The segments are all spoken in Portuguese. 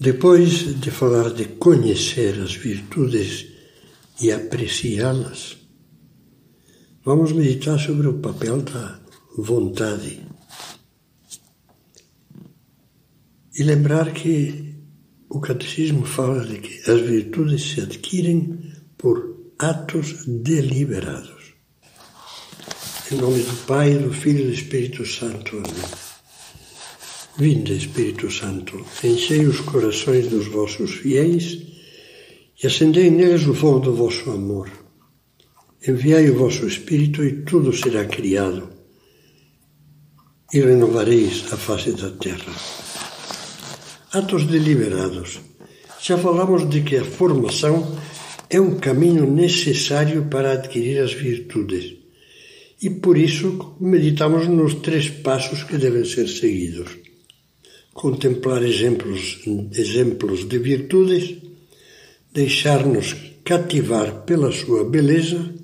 Depois de falar de conhecer as virtudes e apreciá-las, vamos meditar sobre o papel da vontade. E lembrar que o Catecismo fala de que as virtudes se adquirem por atos deliberados. Em nome do Pai, do Filho e do Espírito Santo. Amém. Vinde, Espírito Santo, enchei os corações dos vossos fiéis e acendei neles o fogo do vosso amor. Enviai o vosso Espírito e tudo será criado, e renovareis a face da terra. Atos deliberados. Já falamos de que a formação é um caminho necessário para adquirir as virtudes. E por isso meditamos nos três passos que devem ser seguidos contemplar exemplos, exemplos de virtudes, deixar-nos cativar pela sua beleza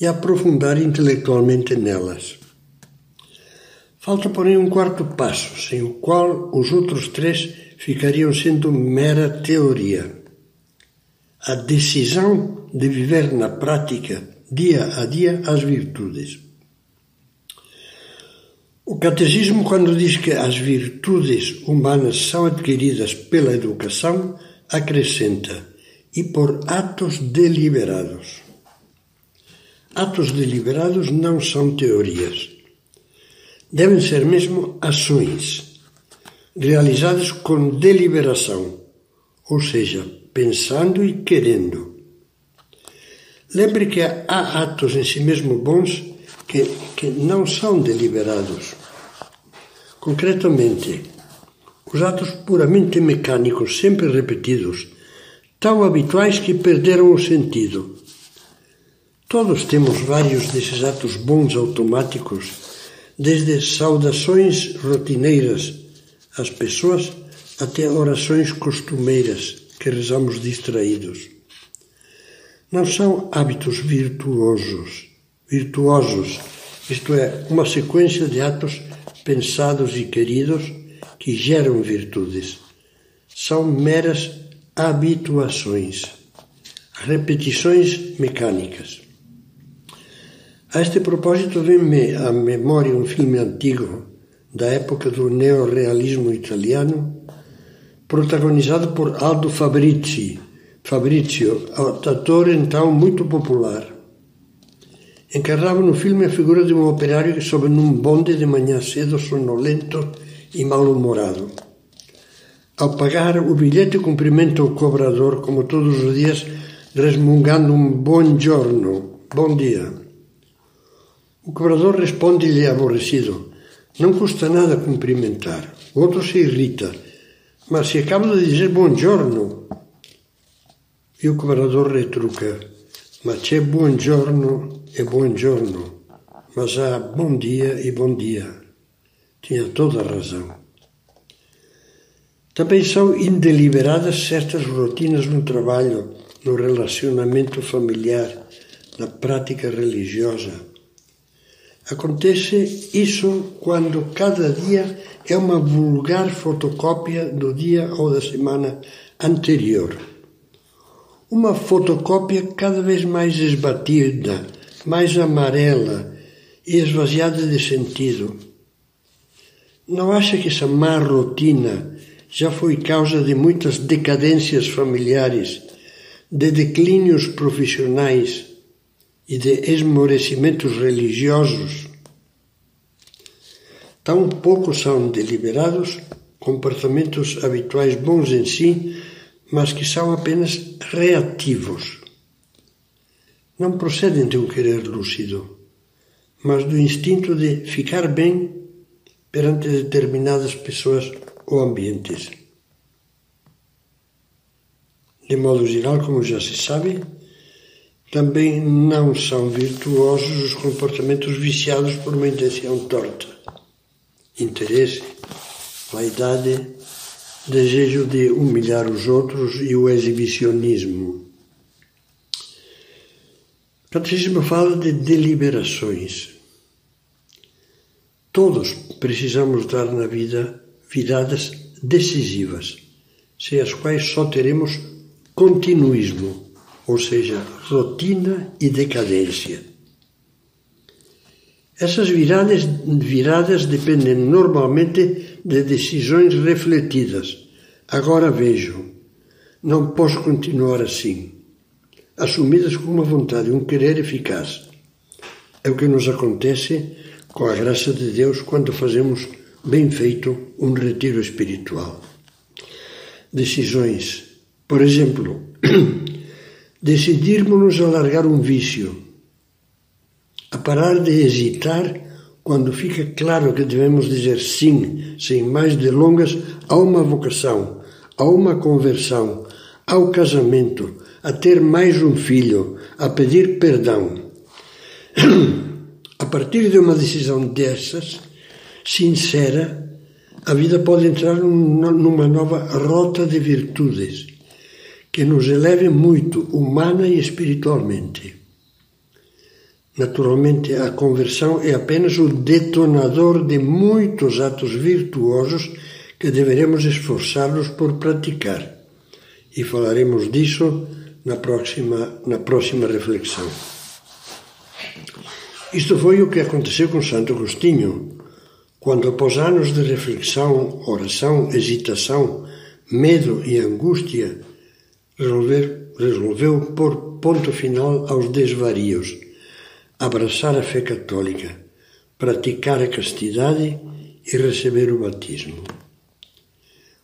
e aprofundar intelectualmente nelas. Falta, porém, um quarto passo, sem o qual os outros três ficariam sendo mera teoria. A decisão de viver na prática, dia a dia, as virtudes. O catecismo, quando diz que as virtudes humanas são adquiridas pela educação, acrescenta e por atos deliberados. Atos deliberados não são teorias. Devem ser mesmo ações, realizadas com deliberação, ou seja, pensando e querendo. Lembre que há atos em si mesmo bons que, que não são deliberados. Concretamente, os atos puramente mecânicos, sempre repetidos, tão habituais que perderam o sentido. Todos temos vários desses atos bons automáticos, desde saudações rotineiras às pessoas até orações costumeiras que rezamos distraídos. Não são hábitos virtuosos, virtuosos, isto é, uma sequência de atos pensados e queridos que geram virtudes. São meras habituações, repetições mecânicas. A este propósito vem-me à memória um filme antigo, da época do neorrealismo italiano, protagonizado por Aldo Fabrizi, Fabrizio, ator então muito popular encarnava no filme a figura de um operário que sobe num bonde de manhã cedo, sonolento e mal-humorado. Ao pagar o bilhete, cumprimenta o cobrador, como todos os dias, resmungando um bom giorno, bom dia. O cobrador responde-lhe aborrecido: Não custa nada cumprimentar. O outro se irrita: Mas se acabo de dizer bom giorno. E o cobrador retruca: Mas c'è buongiorno e buongiorno, mas há bom dia e bom dia. Tinha toda a razão. Também são indeliberadas certas rotinas no trabalho, no relacionamento familiar, na prática religiosa. Acontece isso quando cada dia é uma vulgar fotocópia do dia ou da semana anterior. Uma fotocópia cada vez mais esbatida, mais amarela e esvaziada de sentido. Não acha que essa má rotina já foi causa de muitas decadências familiares, de declínios profissionais e de esmorecimentos religiosos? Tão pouco são deliberados comportamentos habituais bons em si, mas que são apenas reativos não procedem de um querer lúcido, mas do instinto de ficar bem perante determinadas pessoas ou ambientes. De modo geral, como já se sabe, também não são virtuosos os comportamentos viciados por uma intenção torta. Interesse, vaidade, desejo de humilhar os outros e o exibicionismo. Catecismo fala de deliberações. Todos precisamos dar na vida viradas decisivas, sem as quais só teremos continuismo, ou seja, rotina e decadência. Essas viradas, viradas dependem normalmente de decisões refletidas. Agora vejo, não posso continuar assim. Assumidas com uma vontade, um querer eficaz. É o que nos acontece com a graça de Deus quando fazemos bem feito um retiro espiritual. Decisões. Por exemplo, decidirmos-nos a largar um vício a parar de hesitar quando fica claro que devemos dizer sim, sem mais delongas, a uma vocação, a uma conversão, ao casamento, a ter mais um filho, a pedir perdão. A partir de uma decisão dessas, sincera, a vida pode entrar numa nova rota de virtudes que nos eleve muito humana e espiritualmente. Naturalmente, a conversão é apenas o detonador de muitos atos virtuosos que deveremos esforçar-nos por praticar. E falaremos disso na próxima, na próxima reflexão. Isto foi o que aconteceu com Santo Agostinho, quando, após anos de reflexão, oração, hesitação, medo e angústia, resolveu, resolveu pôr ponto final aos desvarios abraçar a fé católica, praticar a castidade e receber o batismo.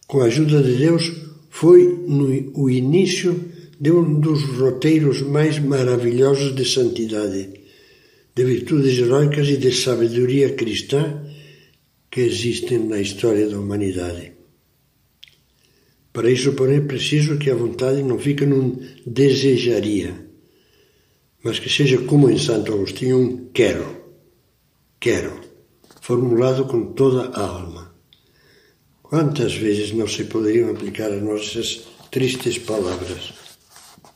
Com a ajuda de Deus, foi no, o início de um dos roteiros mais maravilhosos de santidade, de virtudes heróicas e de sabedoria cristã que existem na história da humanidade. Para isso, porém, é preciso que a vontade não fique num desejaria, mas que seja como em Santo Agostinho um quero, quero, formulado com toda a alma. Quantas vezes não se poderiam aplicar as nossas tristes palavras?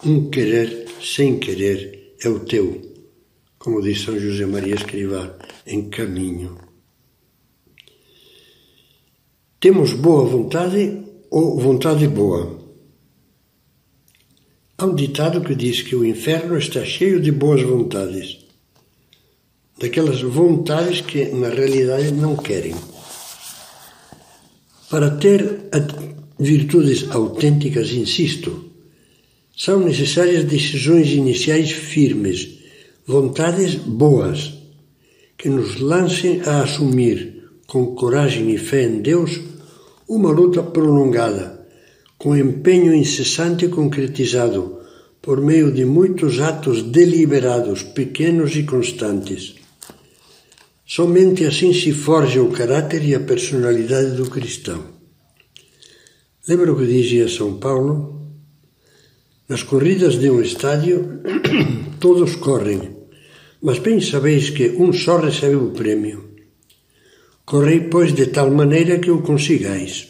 Um querer sem querer é o teu, como diz São José Maria Escrivá, em caminho. Temos boa vontade ou vontade boa? Há um ditado que diz que o inferno está cheio de boas vontades, daquelas vontades que na realidade não querem. Para ter virtudes autênticas, insisto, são necessárias decisões iniciais firmes, vontades boas, que nos lancem a assumir, com coragem e fé em Deus, uma luta prolongada com empenho incessante e concretizado por meio de muitos atos deliberados, pequenos e constantes. Somente assim se forja o caráter e a personalidade do cristão. Lembra o que dizia São Paulo? Nas corridas de um estádio, todos correm, mas bem sabeis que um só recebe o prêmio. Correi, pois, de tal maneira que o consigais.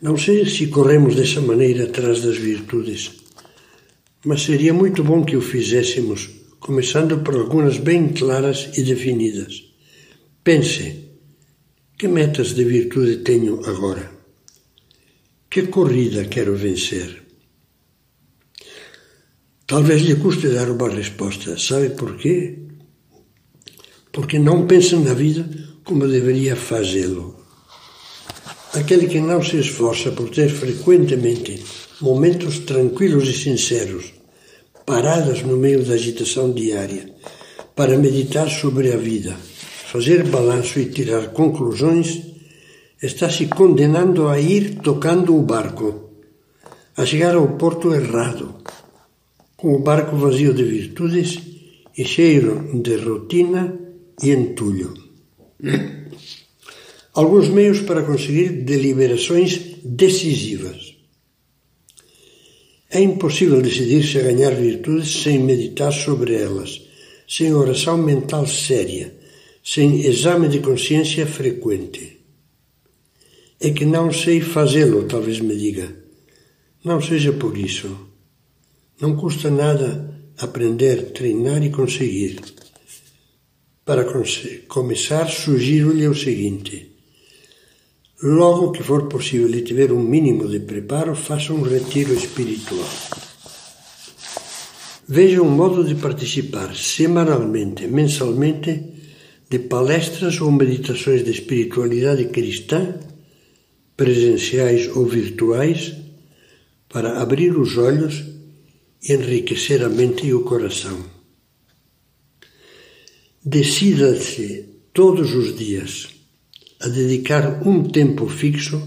Não sei se corremos dessa maneira atrás das virtudes, mas seria muito bom que o fizéssemos, começando por algumas bem claras e definidas. Pense: que metas de virtude tenho agora? Que corrida quero vencer? Talvez lhe custe dar uma resposta. Sabe por quê? Porque não pensa na vida como deveria fazê-lo. Aquele que não se esforça por ter frequentemente momentos tranquilos e sinceros, paradas no meio da agitação diária, para meditar sobre a vida, fazer balanço e tirar conclusões, está se condenando a ir tocando o barco, a chegar ao porto errado, com o barco vazio de virtudes e cheio de rotina e entulho alguns meios para conseguir deliberações decisivas. É impossível decidir-se a ganhar virtudes sem meditar sobre elas, sem oração mental séria, sem exame de consciência frequente. É que não sei fazê-lo, talvez me diga. Não seja por isso. Não custa nada aprender, treinar e conseguir. Para começar, sugiro-lhe o seguinte Logo que for possível e tiver um mínimo de preparo, faça um retiro espiritual. Veja um modo de participar semanalmente, mensalmente, de palestras ou meditações de espiritualidade cristã, presenciais ou virtuais, para abrir os olhos enriquecer a mente e o coração. Decida-se todos os dias a dedicar um tempo fixo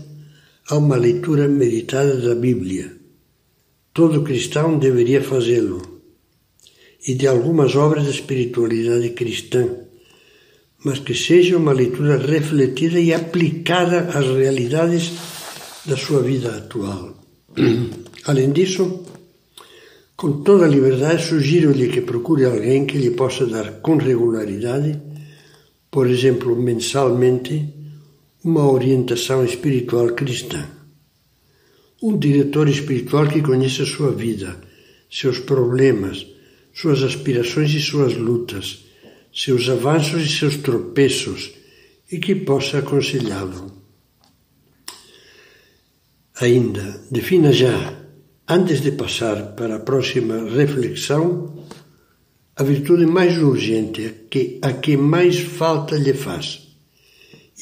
a uma leitura meditada da Bíblia. Todo cristão deveria fazê-lo e de algumas obras de espiritualidade cristã, mas que seja uma leitura refletida e aplicada às realidades da sua vida atual. Além disso, com toda a liberdade, sugiro-lhe que procure alguém que lhe possa dar com regularidade, por exemplo, mensalmente, uma orientação espiritual cristã. Um diretor espiritual que conheça sua vida, seus problemas, suas aspirações e suas lutas, seus avanços e seus tropeços, e que possa aconselhá-lo. Ainda, defina já, antes de passar para a próxima reflexão, a virtude mais urgente, que, a que mais falta lhe faz,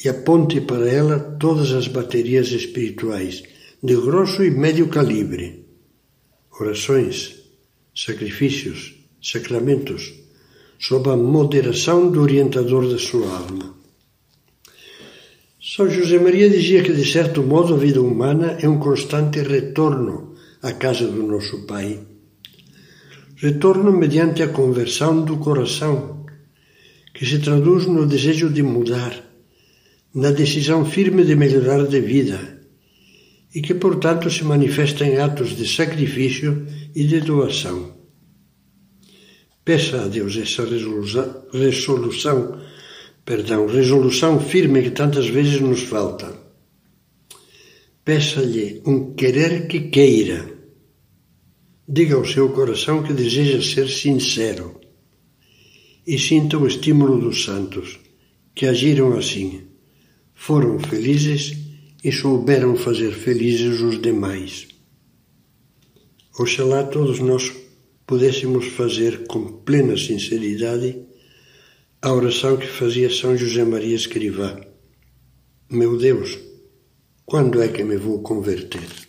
e aponte para ela todas as baterias espirituais, de grosso e médio calibre, orações, sacrifícios, sacramentos, sob a moderação do orientador da sua alma. São José Maria dizia que, de certo modo, a vida humana é um constante retorno à casa do nosso Pai. Retorno mediante a conversão do coração, que se traduz no desejo de mudar, na decisão firme de melhorar de vida, e que, portanto, se manifesta em atos de sacrifício e de doação. Peça a Deus essa resolução, resolução, perdão, resolução firme que tantas vezes nos falta. Peça-lhe um querer que queira. Diga ao seu coração que deseja ser sincero e sinta o estímulo dos santos, que agiram assim, foram felizes e souberam fazer felizes os demais. Oxalá todos nós pudéssemos fazer com plena sinceridade a oração que fazia São José Maria Escrivá. Meu Deus, quando é que me vou converter?